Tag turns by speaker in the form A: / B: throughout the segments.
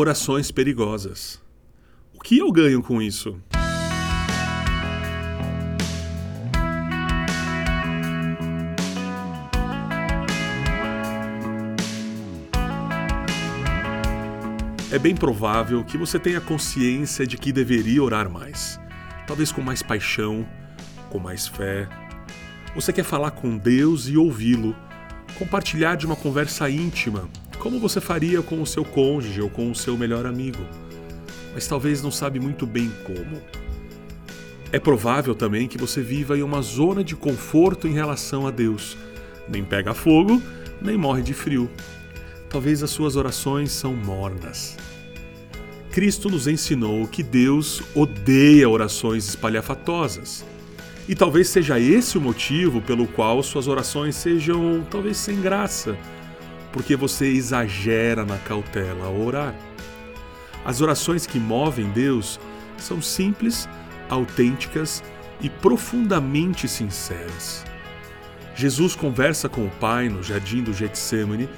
A: Orações perigosas. O que eu ganho com isso? É bem provável que você tenha consciência de que deveria orar mais. Talvez com mais paixão, com mais fé. Você quer falar com Deus e ouvi-lo, compartilhar de uma conversa íntima, como você faria com o seu cônjuge ou com o seu melhor amigo, mas talvez não sabe muito bem como. É provável também que você viva em uma zona de conforto em relação a Deus. Nem pega fogo, nem morre de frio. Talvez as suas orações são mornas. Cristo nos ensinou que Deus odeia orações espalhafatosas. E talvez seja esse o motivo pelo qual suas orações sejam talvez sem graça, porque você exagera na cautela ao orar. As orações que movem Deus são simples, autênticas e profundamente sinceras. Jesus conversa com o Pai no jardim do Getsemane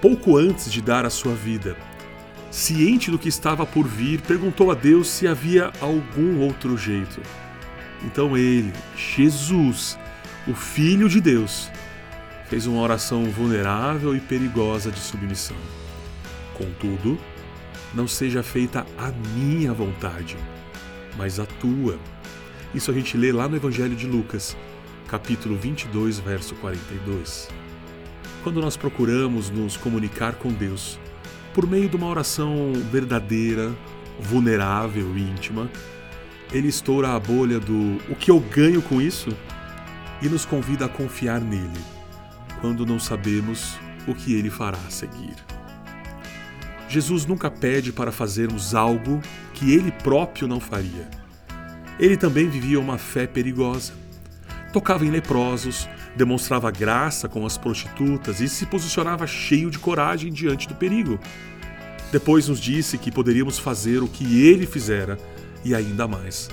A: pouco antes de dar a sua vida. Ciente do que estava por vir, perguntou a Deus se havia algum outro jeito. Então ele, Jesus, o Filho de Deus, fez uma oração vulnerável e perigosa de submissão. Contudo, não seja feita a minha vontade, mas a tua. Isso a gente lê lá no Evangelho de Lucas, capítulo 22, verso 42. Quando nós procuramos nos comunicar com Deus por meio de uma oração verdadeira, vulnerável e íntima, ele estoura a bolha do o que eu ganho com isso e nos convida a confiar nele, quando não sabemos o que ele fará a seguir. Jesus nunca pede para fazermos algo que ele próprio não faria. Ele também vivia uma fé perigosa. Tocava em leprosos, demonstrava graça com as prostitutas e se posicionava cheio de coragem diante do perigo. Depois nos disse que poderíamos fazer o que ele fizera e ainda mais.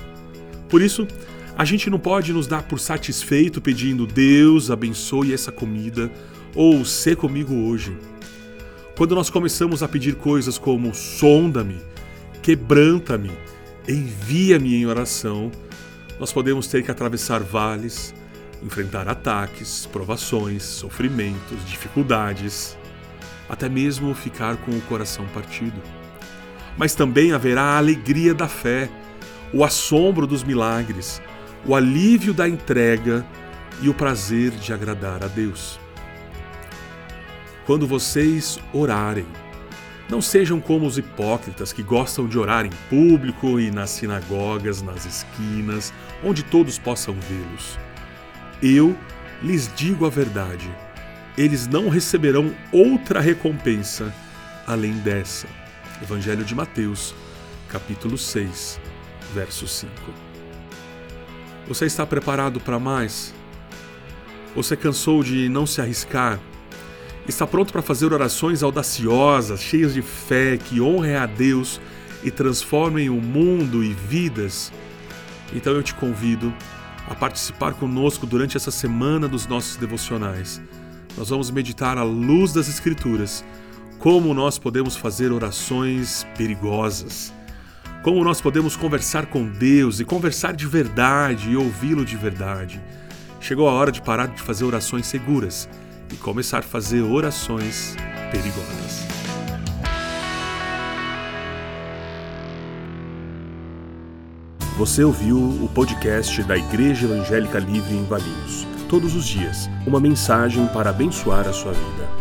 A: Por isso, a gente não pode nos dar por satisfeito pedindo Deus abençoe essa comida ou ser comigo hoje. Quando nós começamos a pedir coisas como sonda-me, quebranta-me, envia-me em oração, nós podemos ter que atravessar vales, enfrentar ataques, provações, sofrimentos, dificuldades, até mesmo ficar com o coração partido mas também haverá a alegria da fé, o assombro dos milagres, o alívio da entrega e o prazer de agradar a Deus. Quando vocês orarem, não sejam como os hipócritas que gostam de orar em público e nas sinagogas, nas esquinas, onde todos possam vê-los. Eu lhes digo a verdade: eles não receberão outra recompensa além dessa. Evangelho de Mateus, capítulo 6, verso 5. Você está preparado para mais? Você cansou de não se arriscar? Está pronto para fazer orações audaciosas, cheias de fé, que honrem a Deus e transformem o mundo e vidas? Então eu te convido a participar conosco durante essa semana dos nossos devocionais. Nós vamos meditar à luz das Escrituras como nós podemos fazer orações perigosas, como nós podemos conversar com Deus e conversar de verdade e ouvi-lo de verdade. Chegou a hora de parar de fazer orações seguras e começar a fazer orações perigosas. Você ouviu o podcast da Igreja Evangélica Livre em Valinhos. Todos os dias, uma mensagem para abençoar a sua vida